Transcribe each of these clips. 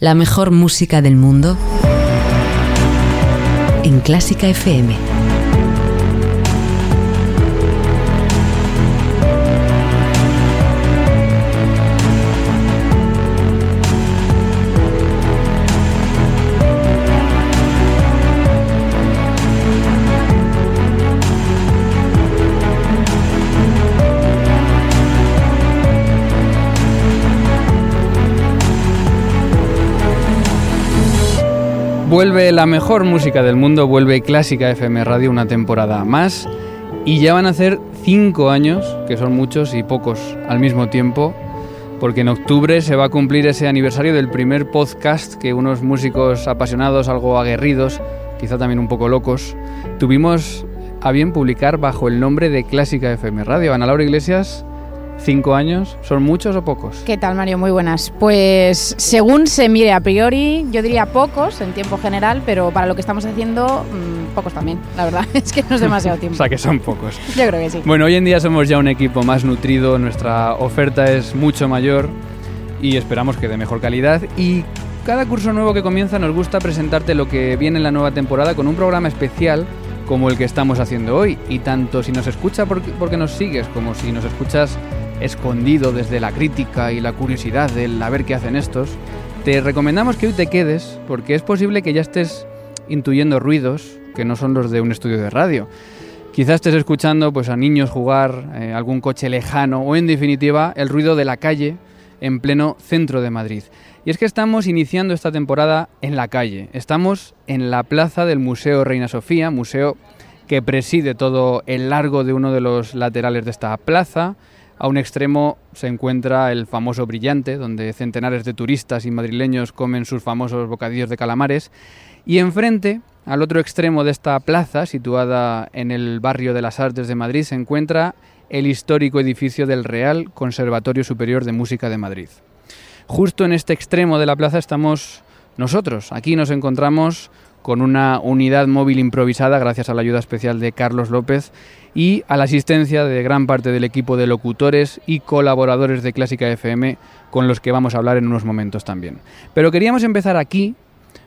La mejor música del mundo en Clásica FM. Vuelve la mejor música del mundo, vuelve Clásica FM Radio una temporada más y ya van a ser cinco años, que son muchos y pocos al mismo tiempo, porque en octubre se va a cumplir ese aniversario del primer podcast que unos músicos apasionados, algo aguerridos, quizá también un poco locos, tuvimos a bien publicar bajo el nombre de Clásica FM Radio. Ana Laura Iglesias, ¿Cinco años? ¿Son muchos o pocos? ¿Qué tal, Mario? Muy buenas. Pues según se mire a priori, yo diría pocos en tiempo general, pero para lo que estamos haciendo, mmm, pocos también, la verdad. Es que no es demasiado tiempo. o sea, que son pocos. yo creo que sí. Bueno, hoy en día somos ya un equipo más nutrido, nuestra oferta es mucho mayor y esperamos que de mejor calidad. Y cada curso nuevo que comienza nos gusta presentarte lo que viene en la nueva temporada con un programa especial como el que estamos haciendo hoy. Y tanto si nos escucha porque, porque nos sigues como si nos escuchas escondido desde la crítica y la curiosidad del a ver qué hacen estos, te recomendamos que hoy te quedes porque es posible que ya estés intuyendo ruidos que no son los de un estudio de radio. Quizás estés escuchando pues, a niños jugar, eh, algún coche lejano o en definitiva el ruido de la calle en pleno centro de Madrid. Y es que estamos iniciando esta temporada en la calle. Estamos en la plaza del Museo Reina Sofía, museo que preside todo el largo de uno de los laterales de esta plaza, a un extremo se encuentra el famoso Brillante, donde centenares de turistas y madrileños comen sus famosos bocadillos de calamares. Y enfrente, al otro extremo de esta plaza, situada en el barrio de las Artes de Madrid, se encuentra el histórico edificio del Real Conservatorio Superior de Música de Madrid. Justo en este extremo de la plaza estamos nosotros. Aquí nos encontramos con una unidad móvil improvisada gracias a la ayuda especial de Carlos López y a la asistencia de gran parte del equipo de locutores y colaboradores de Clásica FM con los que vamos a hablar en unos momentos también. Pero queríamos empezar aquí,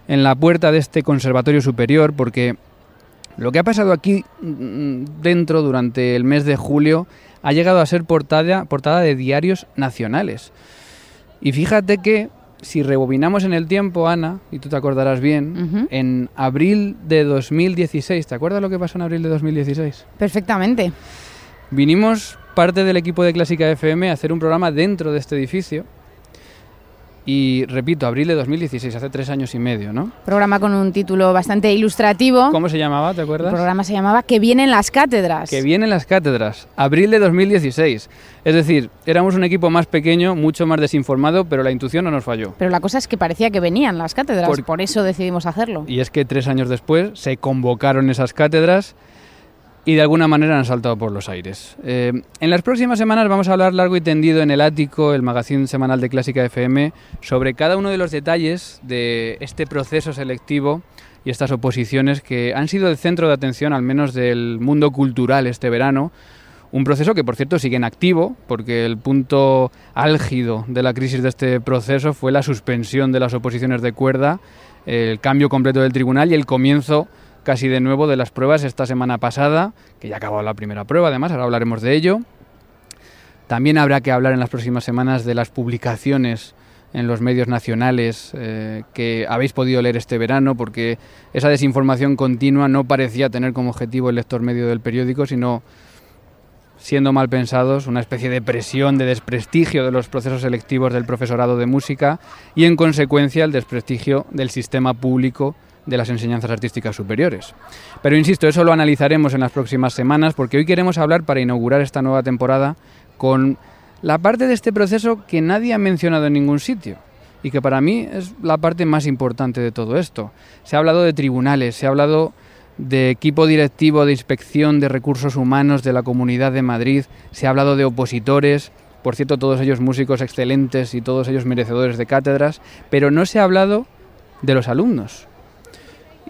en la puerta de este conservatorio superior, porque lo que ha pasado aquí mm, dentro durante el mes de julio ha llegado a ser portada, portada de diarios nacionales. Y fíjate que si rebobinamos en el tiempo, Ana, y tú te acordarás bien, uh -huh. en abril de 2016, ¿te acuerdas lo que pasó en abril de 2016? Perfectamente. Vinimos parte del equipo de Clásica FM a hacer un programa dentro de este edificio. Y repito, abril de 2016, hace tres años y medio, ¿no? Programa con un título bastante ilustrativo. ¿Cómo se llamaba, te acuerdas? El programa se llamaba Que vienen las cátedras. Que vienen las cátedras, abril de 2016. Es decir, éramos un equipo más pequeño, mucho más desinformado, pero la intuición no nos falló. Pero la cosa es que parecía que venían las cátedras, por, por eso decidimos hacerlo. Y es que tres años después se convocaron esas cátedras y de alguna manera han saltado por los aires. Eh, en las próximas semanas vamos a hablar largo y tendido en el ático, el magazine semanal de Clásica FM, sobre cada uno de los detalles de este proceso selectivo y estas oposiciones que han sido el centro de atención, al menos del mundo cultural este verano. Un proceso que, por cierto, sigue en activo, porque el punto álgido de la crisis de este proceso fue la suspensión de las oposiciones de cuerda, el cambio completo del tribunal y el comienzo casi de nuevo de las pruebas esta semana pasada, que ya ha acabado la primera prueba, además, ahora hablaremos de ello. También habrá que hablar en las próximas semanas de las publicaciones en los medios nacionales eh, que habéis podido leer este verano, porque esa desinformación continua no parecía tener como objetivo el lector medio del periódico, sino siendo mal pensados, una especie de presión, de desprestigio de los procesos selectivos del profesorado de música y en consecuencia el desprestigio del sistema público de las enseñanzas artísticas superiores. Pero insisto, eso lo analizaremos en las próximas semanas porque hoy queremos hablar para inaugurar esta nueva temporada con la parte de este proceso que nadie ha mencionado en ningún sitio y que para mí es la parte más importante de todo esto. Se ha hablado de tribunales, se ha hablado de equipo directivo de inspección de recursos humanos de la Comunidad de Madrid, se ha hablado de opositores, por cierto, todos ellos músicos excelentes y todos ellos merecedores de cátedras, pero no se ha hablado de los alumnos.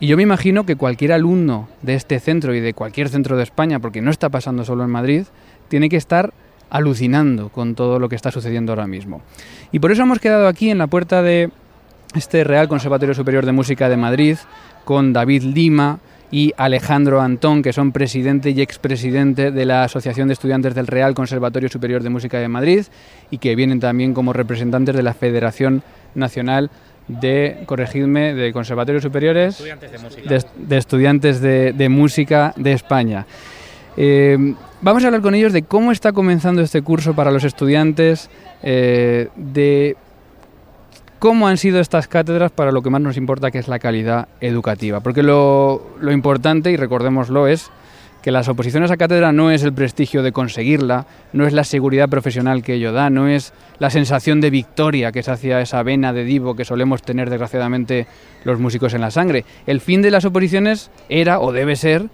Y yo me imagino que cualquier alumno de este centro y de cualquier centro de España, porque no está pasando solo en Madrid, tiene que estar alucinando con todo lo que está sucediendo ahora mismo. Y por eso hemos quedado aquí en la puerta de este Real Conservatorio Superior de Música de Madrid con David Lima, y Alejandro Antón, que son presidente y expresidente de la Asociación de Estudiantes del Real Conservatorio Superior de Música de Madrid y que vienen también como representantes de la Federación Nacional de, corregidme, de Conservatorios Superiores de, Estudiantes de, Música de España. Eh, vamos a hablar con ellos de cómo está comenzando este curso para los estudiantes, eh, de cómo han sido estas cátedras para lo que más nos importa, que es la calidad educativa. Porque lo, importante, y recordémoslo, es que las oposiciones a cátedra no es el prestigio de conseguirla, no es la seguridad profesional que ello da, no es la sensación de victoria que se hacía esa vena de divo que solemos tener desgraciadamente los músicos en la sangre. El fin de las oposiciones era o debe ser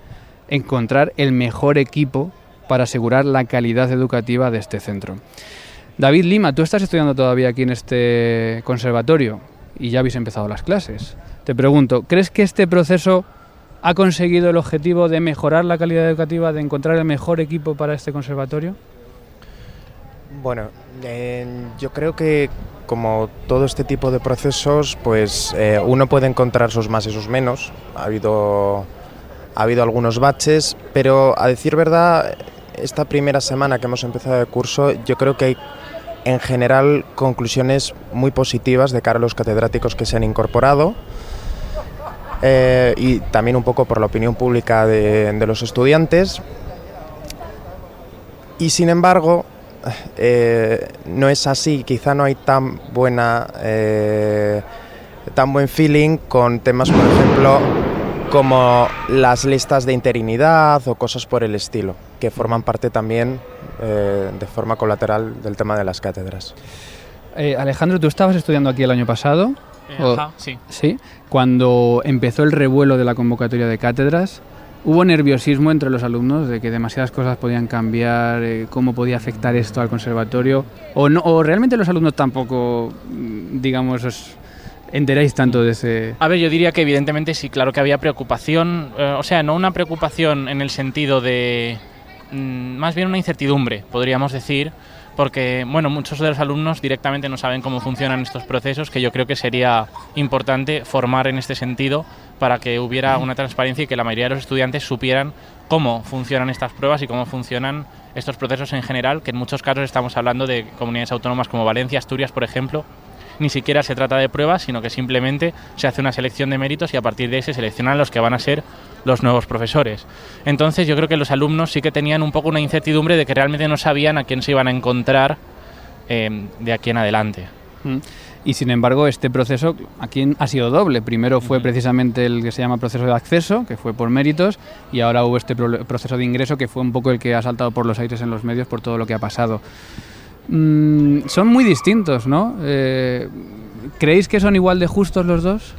encontrar el mejor equipo para asegurar la calidad educativa de este centro. David Lima, tú estás estudiando todavía aquí en este conservatorio y ya habéis empezado las clases. Te pregunto, ¿crees que este proceso ha conseguido el objetivo de mejorar la calidad educativa, de encontrar el mejor equipo para este conservatorio? Bueno, yo creo que como todo este tipo de procesos, pues eh, uno puede encontrar sus más y sus menos. Ha habido, ha habido algunos baches, pero a decir verdad, esta primera semana que hemos empezado el curso, yo creo que hay en general conclusiones muy positivas de cara a los catedráticos que se han incorporado eh, y también un poco por la opinión pública de, los estudiantes. Y sin embargo, eh, no es así, quizá no hay tan buena eh, tan buen feeling con temas, por ejemplo, como las listas de interinidad o cosas por el estilo, que forman parte también eh, de forma colateral del tema de las cátedras. Alejandro, tú estabas estudiando aquí el año pasado. Eh, sí. Sí. Cuando empezó el revuelo de la convocatoria de cátedras, ¿hubo nerviosismo entre los alumnos de que demasiadas cosas podían cambiar, cómo podía afectar esto al conservatorio? ¿O, no, ¿O realmente los alumnos tampoco, mm, digamos, enteráis tanto de ese...? A ver, yo diría que evidentemente sí, claro que había preocupación, eh, o sea, no una preocupación en el sentido de... Mm, más bien una incertidumbre, podríamos decir, porque, bueno, muchos de los alumnos directamente no saben cómo funcionan estos procesos, que yo creo que sería importante formar en este sentido para que hubiera una transparencia y que la mayoría de los estudiantes supieran cómo funcionan estas pruebas y cómo funcionan estos procesos en general, que en muchos casos estamos hablando de comunidades autónomas como Valencia, Asturias, por ejemplo, ni siquiera se trata de pruebas, sino que simplemente se hace una selección de méritos y a partir de ahí se seleccionan los que van a ser los nuevos profesores. Entonces yo creo que los alumnos sí que tenían un poco una incertidumbre de que realmente no sabían a quién se iban a encontrar em, de aquí en adelante. Mm. Y sin embargo, este proceso aquí ha sido doble. Primero fue precisamente el que se llama proceso de acceso, que fue por méritos, y ahora hubo este proceso de ingreso, que fue un poco el que ha saltado por los aires en los medios por todo lo que ha pasado. Mm, son muy distintos, ¿no? Eh, ¿Creéis que son igual de justos los dos?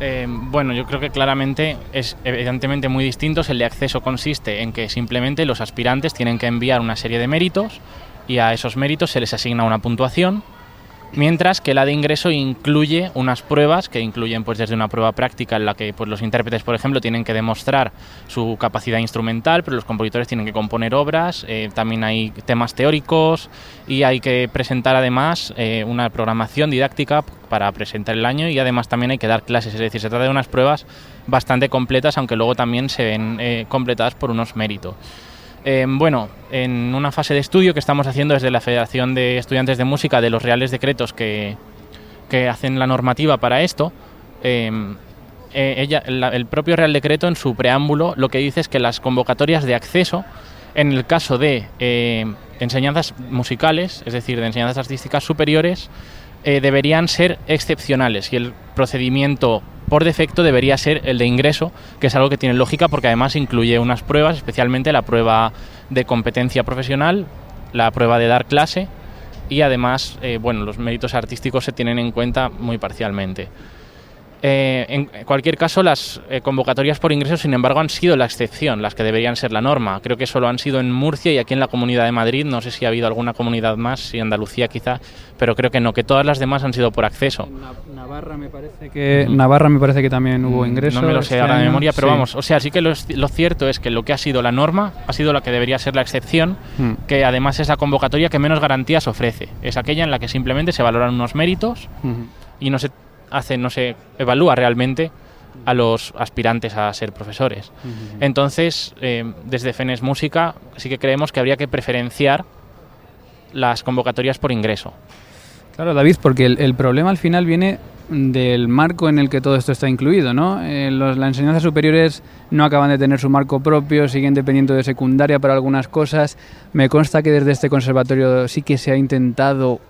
Eh, bueno, yo creo que claramente es evidentemente muy distintos. El de acceso consiste en que simplemente los aspirantes tienen que enviar una serie de méritos y a esos méritos se les asigna una puntuación mientras que la de ingreso incluye unas pruebas que incluyen pues desde una prueba práctica en la que pues los intérpretes por ejemplo tienen que demostrar su capacidad instrumental pero los compositores tienen que componer obras eh, también hay temas teóricos y hay que presentar además eh, una programación didáctica para presentar el año y además también hay que dar clases. Es decir se trata de unas pruebas bastante completas aunque luego también se ven eh, completadas por unos méritos Eh, bueno, en una fase de estudio que estamos haciendo desde la Federación de Estudiantes de Música de los Reales Decretos que, que hacen la normativa para esto, eh, eh, ella, la- el propio Real Decreto en su preámbulo lo que dice es que las convocatorias de acceso, en el caso de eh, enseñanzas musicales, es decir, de enseñanzas artísticas superiores, eh, deberían ser excepcionales y el procedimiento por defecto debería ser el de ingreso, que es algo que tiene lógica porque además incluye unas pruebas, especialmente la prueba de competencia profesional, la prueba de dar clase y además, eh, bueno, los méritos artísticos se tienen en cuenta muy parcialmente. Eh, en cualquier caso, las eh, convocatorias por ingreso, sin embargo, han sido la excepción, las que deberían ser la norma. Creo que solo han sido en Murcia y aquí en la Comunidad de Madrid. No sé si ha habido alguna comunidad más, si Andalucía quizá, pero creo que no, que todas las demás han sido por acceso. Navarra me parece que Navarra me parece que también hubo ingresos. Mm, No me lo sé este ahora de memoria, pero Sí. vamos, o sea, sí que lo, lo cierto es que lo que ha sido la norma ha sido la que debería ser la excepción, Mm. que además es la convocatoria que menos garantías ofrece. Es aquella en la que simplemente se valoran unos méritos Ujú. y no se hace, no se evalúa realmente a los aspirantes a ser profesores. Entonces, eh, desde FENES Música sí que creemos que habría que preferenciar las convocatorias por ingreso. Claro, David, porque el, el problema al final viene del marco en el que todo esto está incluido, ¿no? Eh, los- las enseñanzas superiores no acaban de tener su marco propio, siguen dependiendo de secundaria para algunas cosas. Me consta que desde este conservatorio sí que se ha intentado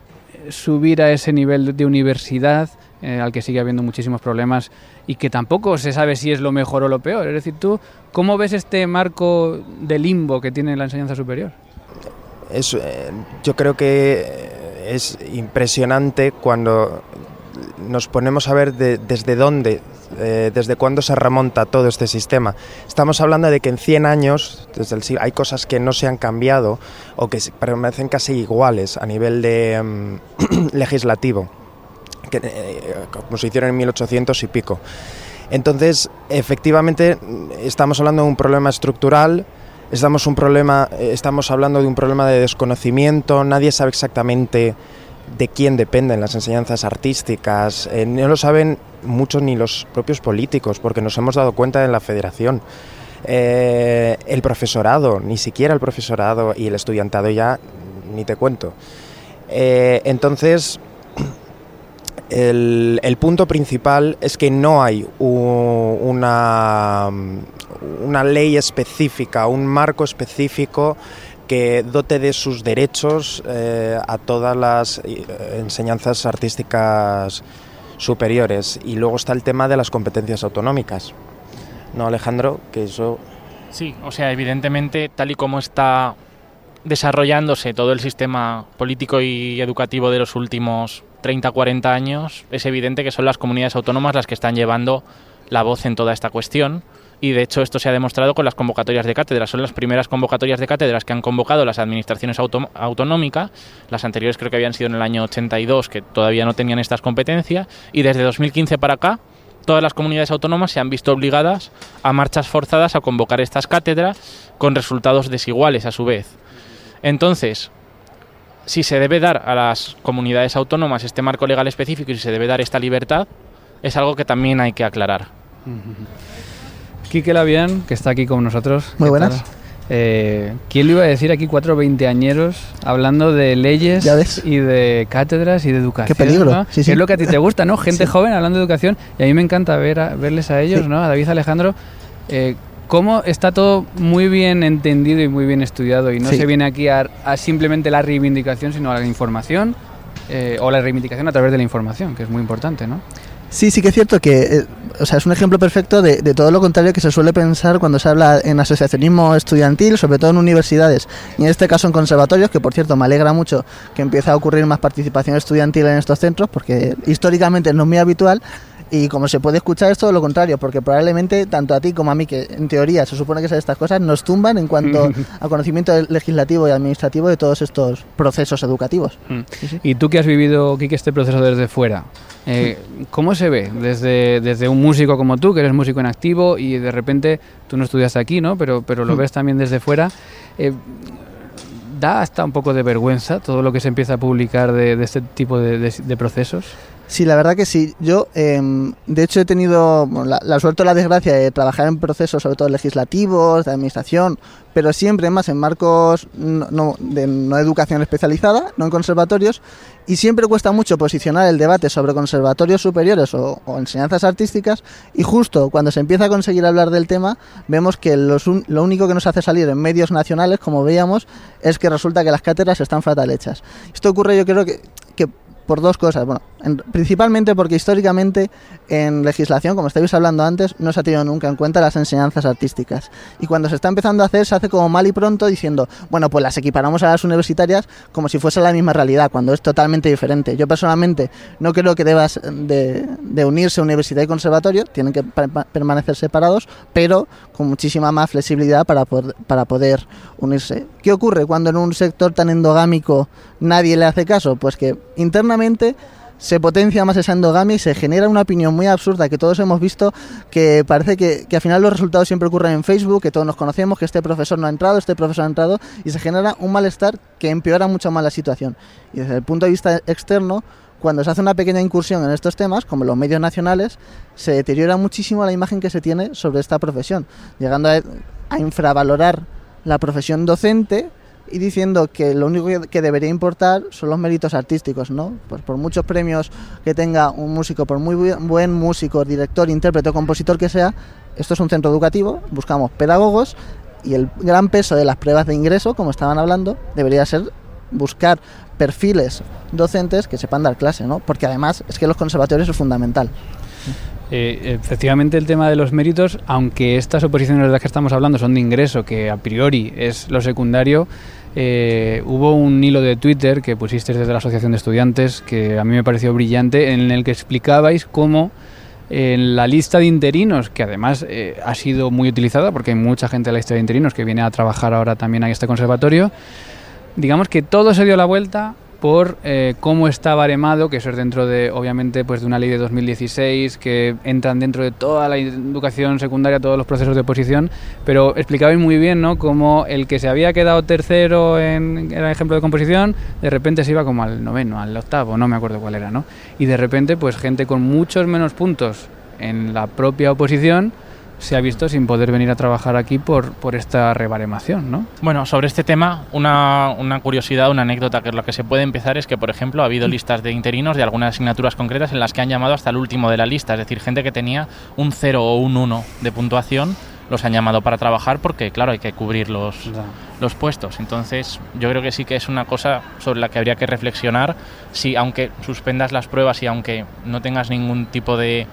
subir a ese nivel de universidad, eh, al que sigue habiendo muchísimos problemas y que tampoco se sabe si es lo mejor o lo peor. Es decir, tú, ¿cómo ves este marco de limbo que tiene la enseñanza superior? Eh, yo creo que eh, es impresionante cuando nos ponemos a ver de- desde dónde, desde cuándo se remonta todo este sistema. Estamos hablando de que en 100 años, desde el siglo, hay cosas que no se han cambiado o que permanecen casi iguales a nivel de mm, legislativo, que, eh, como se hicieron en 1800 y pico. Entonces, efectivamente, estamos hablando de un problema estructural, estamos, un problema, eh, estamos hablando de un problema de desconocimiento, nadie sabe exactamente de quién dependen las enseñanzas artísticas, eh, no lo saben muchos ni los propios políticos, porque nos hemos dado cuenta en la federación. El profesorado, ni siquiera el profesorado y el estudiantado ya, ni te cuento. Entonces, el, punto principal es que no hay una, una ley específica, un marco específico que dote de sus derechos eh, a todas las eh, enseñanzas artísticas superiores. Y luego está el tema de las competencias autonómicas. ¿No, Alejandro? Que eso... Sí, o sea, evidentemente, tal y como está desarrollándose todo el sistema político y educativo de los últimos 30, 40 años, es evidente que son las comunidades autónomas las que están llevando la voz en toda esta cuestión. Y de hecho esto se ha demostrado con las convocatorias de cátedras. Son las primeras convocatorias de cátedras que han convocado las administraciones auto- autonómicas. Las anteriores creo que habían sido en el año 82, que todavía no tenían estas competencias. Y desde 2015 para acá, todas las comunidades autónomas se han visto obligadas a marchas forzadas a convocar estas cátedras con resultados desiguales a su vez. Entonces, si se debe dar a las comunidades autónomas este marco legal específico y si se debe dar esta libertad, es algo que también hay que aclarar. Quique Labian, que está aquí con nosotros. Muy ¿Qué buenas. Eh, ¿Quién le iba a decir aquí cuatro veinteañeros hablando de leyes Ya ves. y de cátedras y de educación? Qué peligro, ¿no? sí, Que sí. Es lo que a ti te gusta, ¿no? Gente Sí. joven hablando de educación y a mí me encanta ver a- verles a ellos, Sí. ¿no? A David Alejandro. Eh, cómo está todo muy bien entendido y muy bien estudiado y no Sí. se viene aquí a, a simplemente la reivindicación, sino a la información eh, o la reivindicación a través de la información, que es muy importante, ¿no? Sí, sí que es cierto que eh, o sea, es un ejemplo perfecto de, de todo lo contrario que se suele pensar cuando se habla en asociacionismo estudiantil, sobre todo en universidades y en este caso en conservatorios, que por cierto me alegra mucho que empiece a ocurrir más participación estudiantil en estos centros, porque históricamente no es muy habitual. Y como se puede escuchar es todo lo contrario, porque probablemente tanto a ti como a mí, que en teoría se supone que saben estas cosas, nos tumban en cuanto a conocimiento legislativo y administrativo de todos estos procesos educativos. Sí. Y tú que has vivido, Kike, este proceso desde fuera, eh, ¿cómo se ve desde, desde un músico como tú, que eres músico en activo y de repente tú no estudiaste aquí, ¿no? Pero, pero lo Mm. ves también desde fuera. Eh, da hasta un poco de vergüenza todo lo que se empieza a publicar de, de este tipo de, de- de procesos. Sí, la verdad que sí. Yo, eh, de hecho, he tenido la, suerte o la desgracia de trabajar en procesos, sobre todo legislativos, de administración, pero siempre más en marcos de no educación especializada, no en conservatorios, y siempre cuesta mucho posicionar el debate sobre conservatorios superiores o, enseñanzas artísticas, y justo cuando se empieza a conseguir hablar del tema, vemos que lo único que nos hace salir en medios nacionales, como veíamos, es que resulta que las cátedras están fatal hechas. Esto ocurre, yo creo que, por dos cosas. En, principalmente porque históricamente en legislación, como estáis hablando antes, no se ha tenido nunca en cuenta las enseñanzas artísticas. Y cuando se está empezando a hacer, se hace como mal y pronto diciendo, bueno, pues las equiparamos a las universitarias como si fuese la misma realidad, cuando es totalmente diferente. Yo personalmente no creo que debas de, de unirse universidad y conservatorio, tienen que permanecer separados, pero con muchísima más flexibilidad para poder, para poder unirse. ¿Qué ocurre cuando en un sector tan endogámico nadie le hace caso? Pues que internamente se potencia más esa endogamia y se genera una opinión muy absurda que todos hemos visto, que parece que, que, al final los resultados siempre ocurren en Facebook, que todos nos conocemos, que este profesor no ha entrado, este profesor ha entrado, y se genera un malestar que empeora mucho más la situación. Y desde el punto de vista externo, cuando se hace una pequeña incursión en estos temas, como los medios nacionales, se deteriora muchísimo la imagen que se tiene sobre esta profesión, llegando a, a infravalorar la profesión docente, y diciendo que lo único que debería importar son los méritos artísticos, ¿no? Pues por muchos premios que tenga un músico, por muy buen músico, director, intérprete compositor que sea, esto es un centro educativo, buscamos pedagogos y el gran peso de las pruebas de ingreso, como estaban hablando, debería ser buscar perfiles docentes que sepan dar clase, ¿no? Porque además es que los conservatorios es fundamental. Eh, efectivamente el tema de los méritos, aunque estas oposiciones de las que estamos hablando son de ingreso, que a priori es lo secundario, eh, hubo un hilo de Twitter que pusisteis desde la Asociación de Estudiantes que a mí me pareció brillante, en el que explicabais cómo en la lista de interinos, que además eh, ha sido muy utilizada porque hay mucha gente en la lista de interinos que viene a trabajar ahora también a este conservatorio, digamos que todo se dio la vuelta por eh, cómo está baremado, que eso es dentro de, obviamente, pues de una ley de 2016, que entran dentro de toda la educación secundaria, todos los procesos de oposición, pero explicabais muy bien, ¿no?, cómo el que se había quedado tercero en, el ejemplo de composición, de repente se iba como al noveno, al octavo, no me acuerdo cuál era, ¿no? Y de repente, pues gente con muchos menos puntos en la propia oposición, se ha visto sin poder venir a trabajar aquí por, por esta rebaremación, ¿no? Bueno, sobre este tema, una, una, curiosidad, una anécdota que es lo que se puede empezar es que, por ejemplo, ha habido listas de interinos de algunas asignaturas concretas en las que han llamado hasta el último de la lista, es decir, gente que tenía un 0 o un 1 de puntuación los han llamado para trabajar porque, claro, hay que cubrir los, los puestos. Entonces, yo creo que sí que es una cosa sobre la que habría que reflexionar si, aunque suspendas las pruebas y aunque no tengas ningún tipo de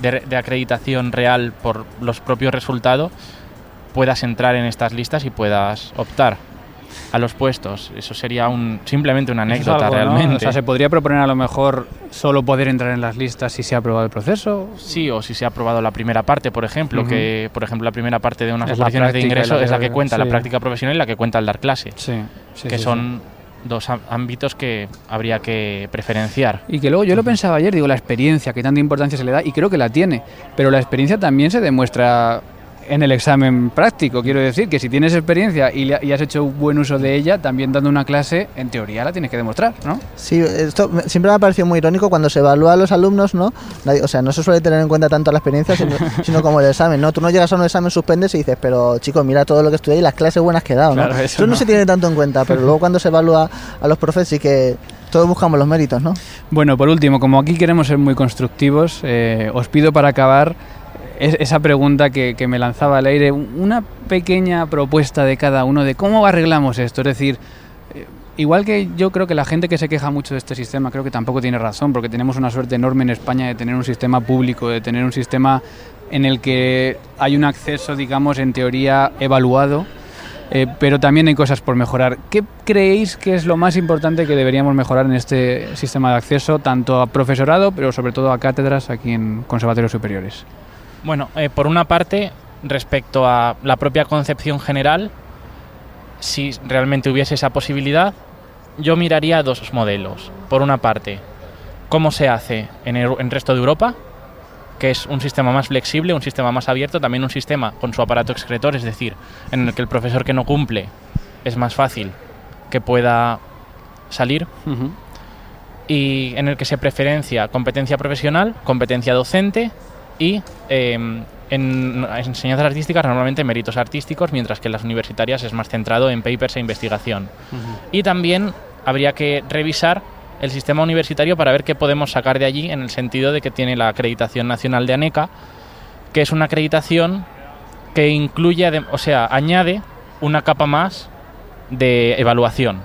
de, de, acreditación real por los propios resultados, puedas entrar en estas listas y puedas optar a los puestos. Eso sería un, simplemente una anécdota algo, realmente. ¿no? O sea, ¿se podría proponer a lo mejor solo poder entrar en las listas si se ha aprobado el proceso? Sí, o si se ha aprobado la primera parte, por ejemplo, uh -huh. que por ejemplo la primera parte de unas oposiciones de ingreso la es la que cuenta sí. la práctica profesional y la que cuenta el dar clase. Sí, sí que son dos ámbitos que habría que preferenciar. Y que luego yo lo pensaba ayer, digo, la experiencia, que tanta importancia se le da, y creo que la tiene, pero la experiencia también se demuestra en el examen práctico. Quiero decir que si tienes experiencia y, y, has hecho buen uso de ella, también dando una clase, en teoría la tienes que demostrar, ¿no? Sí, esto siempre me ha parecido muy irónico cuando se evalúa a los alumnos, ¿no? O sea, no se suele tener en cuenta tanto la experiencia, sino, sino como el examen, ¿no? Tú no llegas a un examen, suspendes y dices, pero chicos, mira todo lo que estudié y las clases buenas que he dado, ¿no? Claro, eso, eso no. no se tiene tanto en cuenta, pero luego cuando se evalúa a los profes sí que todos buscamos los méritos, ¿no? Bueno, por último, como aquí queremos ser muy constructivos, eh, os pido para acabar esa pregunta que, que, me lanzaba al aire, una pequeña propuesta de cada uno de cómo arreglamos esto. Es decir, eh, igual que yo creo que la gente que se queja mucho de este sistema, creo que tampoco tiene razón, porque tenemos una suerte enorme en España de tener un sistema público, de tener un sistema en el que hay un acceso, digamos, en teoría evaluado. Eh, pero también hay cosas por mejorar. ¿Qué creéis que es lo más importante que deberíamos mejorar en este sistema de acceso, tanto a profesorado, pero sobre todo a cátedras aquí en conservatorios superiores? Bueno, eh, por una parte, respecto a la propia concepción general, si realmente hubiese esa posibilidad, yo miraría dos modelos. Por una parte, cómo se hace en el, en resto de Europa, que es un sistema más flexible, un sistema más abierto, también un sistema con su aparato excretor, es decir, en el que el profesor que no cumple es más fácil que pueda salir. Uh -huh. y en el que se preferencia competencia profesional, competencia docente y em, en enseñanzas artísticas normalmente méritos artísticos, mientras que en las universitarias es más centrado en papers e investigación. Y también habría que revisar el sistema universitario para ver qué podemos sacar de allí en el sentido de que tiene la acreditación nacional de ANECA, que es una acreditación que incluye, o sea, añade una capa más de evaluación.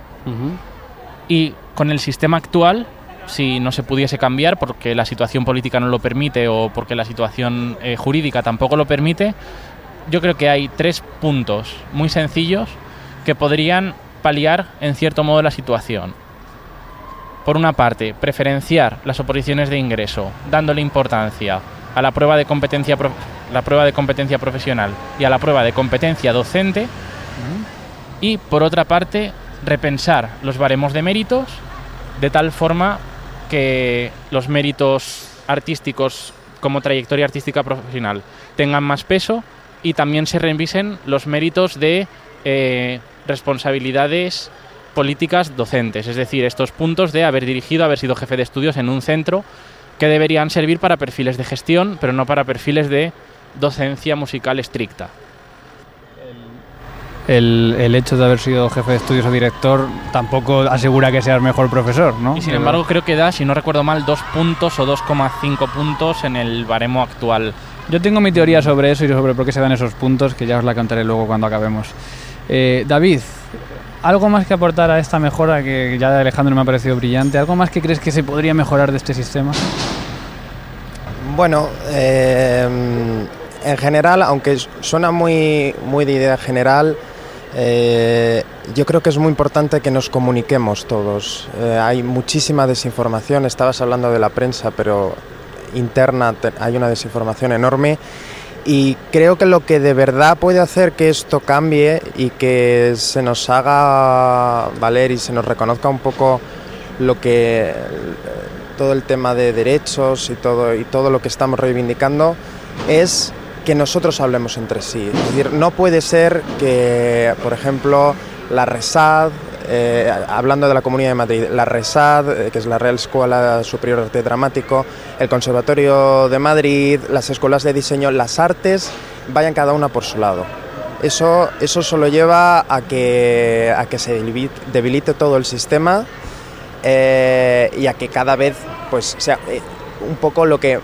Y con el sistema actual, si no se pudiese cambiar porque la situación política no lo permite o porque la situación eh, jurídica tampoco lo permite, yo creo que hay tres puntos muy sencillos que podrían paliar en cierto modo la situación por una parte, preferenciar las oposiciones de ingreso, dándole importancia a la prueba de competencia, la prueba de competencia profesional y a la prueba de competencia docente. Y por otra parte, repensar los baremos de méritos de tal forma que los méritos artísticos como trayectoria artística profesional tengan más peso y también se revisen los méritos de eh, responsabilidades políticas docentes, es decir, estos puntos de haber dirigido, haber sido jefe de estudios en un centro que deberían servir para perfiles de gestión, pero no para perfiles de docencia musical estricta. El, hecho de haber sido jefe de estudios o director tampoco asegura que seas mejor profesor, ¿no? Y sin embargo creo que da, si no recuerdo mal, dos puntos o 2,5 puntos en el baremo actual. Yo tengo mi teoría sobre eso y sobre por qué se dan esos puntos, que ya os la contaré luego cuando acabemos. Eh, David, ¿Algo más que aportar a esta mejora que ya de Alejandro me ha parecido brillante? ¿Algo más que crees que se podría mejorar de este sistema? Bueno, eh, en general, aunque suena muy, muy de idea general, eh, yo creo que es muy importante que nos comuniquemos todos. Eh, hay muchísima desinformación, estabas hablando de la prensa, pero interna hay una desinformación enorme y creo que lo que de verdad puede hacer que esto cambie y que se nos haga valer y se nos reconozca un poco lo que todo el tema de derechos y todo y todo lo que estamos reivindicando es que nosotros hablemos entre sí. Es decir, no puede ser que, por ejemplo, la RESAD, eh, hablando de la Comunidad de Madrid, la RESAD, eh, que es la Real Escuela Superior de Arte Dramático, el Conservatorio de Madrid, las escuelas de diseño, las artes, vayan cada una por su lado. Eso, eso solo lleva a que, a que se debilite todo el sistema eh, y a que cada vez pues, sea un poco lo que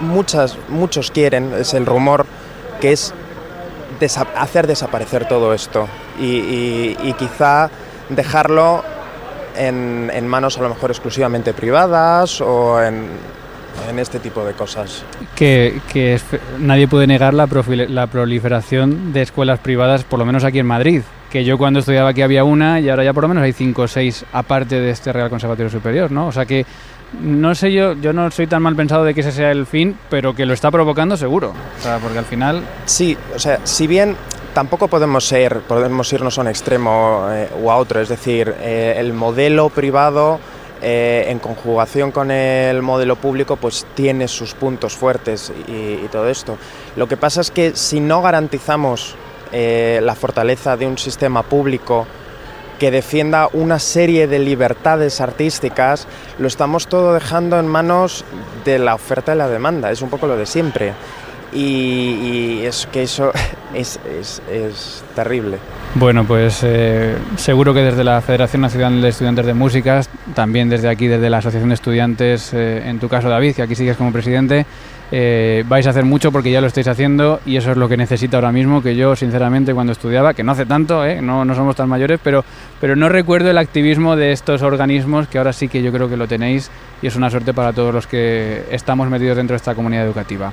muchas, muchos quieren, es el rumor, que es hacer desaparecer todo esto y, quizá dejarlo en, en, manos a lo mejor exclusivamente privadas o en, en este tipo de cosas. Que, que nadie puede negar la, la proliferación de escuelas privadas, por lo menos aquí en Madrid. Que yo cuando estudiaba aquí había una y ahora ya por lo menos hay cinco o seis aparte de este Real Conservatorio Superior, ¿no? O sea que no sé yo, yo no soy tan mal pensado de que ese sea el fin, pero que lo está provocando seguro. O porque al final... Sí, o sea, si bien tampoco podemos ser, podemos irnos a un extremo eh, o a otro, es decir, eh, el modelo privado eh, en conjugación con el modelo público pues tiene sus puntos fuertes y, todo esto. Lo que pasa es que si no garantizamos la fortaleza de un sistema público que defienda una serie de libertades artísticas, lo estamos todo dejando en manos de la oferta y la demanda, es un poco lo de siempre y, es que eso es, es, terrible. Bueno, pues eh, seguro que desde la Federación Nacional de Estudiantes de Música, también desde aquí, desde la Asociación de Estudiantes, eh, en tu caso David, que aquí sigues como presidente, eh, vais a hacer mucho porque ya lo estáis haciendo y eso es lo que necesito ahora mismo, que yo sinceramente cuando estudiaba, que no hace tanto, no, no somos tan mayores, pero, pero no recuerdo el activismo de estos organismos que ahora sí que yo creo que lo tenéis y es una suerte para todos los que estamos metidos dentro de esta comunidad educativa.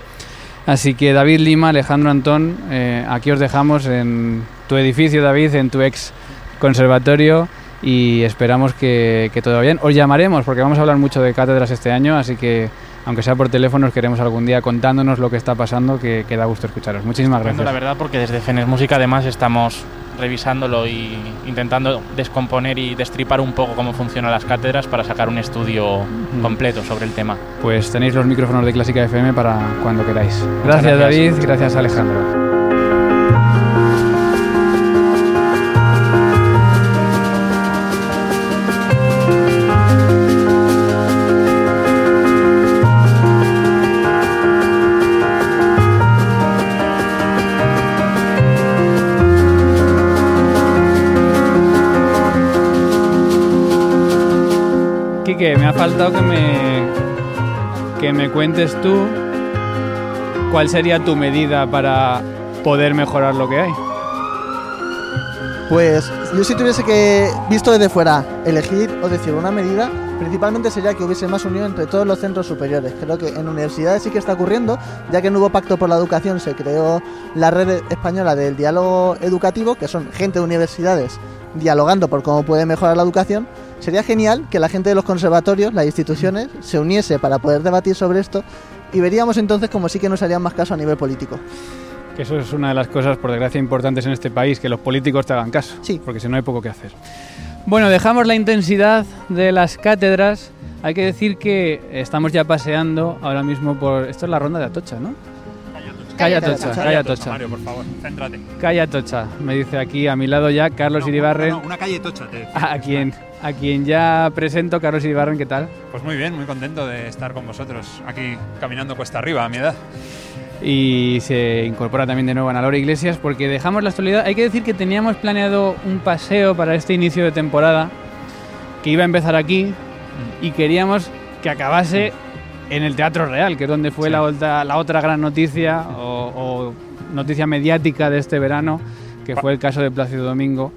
Así que David Lima, Alejandro Antón, eh, aquí os dejamos en tu edificio, David, en tu ex conservatorio y esperamos que, todo vaya bien. Os llamaremos porque vamos a hablar mucho de cátedras este año, así que aunque sea por teléfono, os queremos algún día contándonos lo que está pasando, que, que da gusto escucharos. Muchísimas gracias. La verdad, porque desde Fenes Música además estamos revisándolo y intentando descomponer y destripar un poco cómo funcionan las cátedras para sacar un estudio completo sobre el tema. Pues tenéis los micrófonos de Clásica FM para cuando queráis. gracias. David, gracias Alejandro. Faltado que me, que me cuentes tú cuál sería tu medida para poder mejorar lo que hay. Pues yo si tuviese que, visto desde fuera, elegir o decir una medida, principalmente sería que hubiese más unión entre todos los centros superiores. Creo que en universidades sí que está ocurriendo, ya que en Nuevo Pacto por la Educación se creó la red española del diálogo educativo, que son gente de universidades dialogando por cómo puede mejorar la educación. Sería genial que la gente de los conservatorios, las instituciones, se uniese para poder debatir sobre esto y veríamos entonces como sí que nos harían más caso a nivel político. Que eso es una de las cosas, por desgracia, importantes en este país, que los políticos te hagan caso. Sí. Porque si no hay poco que hacer. Bueno, dejamos la intensidad de las cátedras. Hay que decir que estamos ya paseando ahora mismo por... Esto es la ronda de Atocha, ¿no? Calla Tocha, calla Tocha. Mario, por favor, céntrate. Calla Tocha, me dice aquí a mi lado ya Carlos No, Iribarren, no, una calle tocha, te decía. a quien, a quien ya presento, Carlos Iribarren, ¿qué tal? Pues muy bien, muy contento de estar con vosotros aquí caminando cuesta arriba a mi edad. y se incorpora también de nuevo Ana Laura Iglesias porque dejamos la actualidad. Hay que decir que teníamos planeado un paseo para este inicio de temporada que iba a empezar aquí y queríamos que acabase en el Teatro Real, que es donde fue Sí. la, otra, la otra gran noticia o, o noticia mediática de este verano, que fue el caso de Plácido Domingo.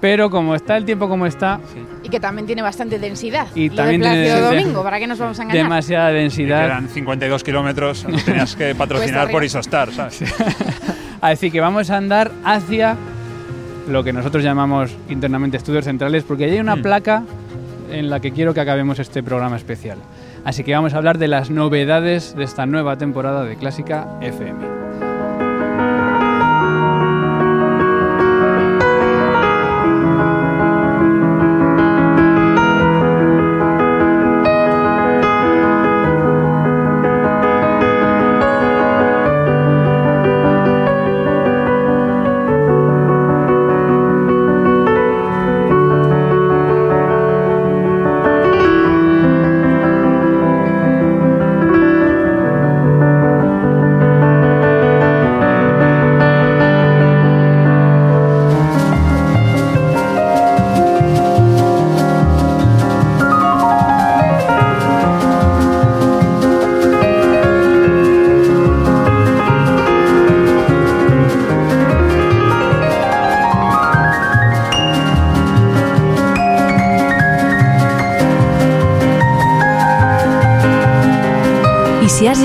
Pero como está el tiempo como está, Y que también tiene bastante densidad. Y Lo también de tiene. Domingo, ¿para qué nos vamos a engañar? demasiada densidad. quedan 52 kilómetros, lo tenías que patrocinar por Isostar, ¿sabes? Así que vamos a andar hacia lo que nosotros llamamos internamente estudios centrales, porque allí hay una Mm. placa en la que quiero que acabemos este programa especial. Así que vamos a hablar de las novedades de esta nueva temporada de Clásica FM.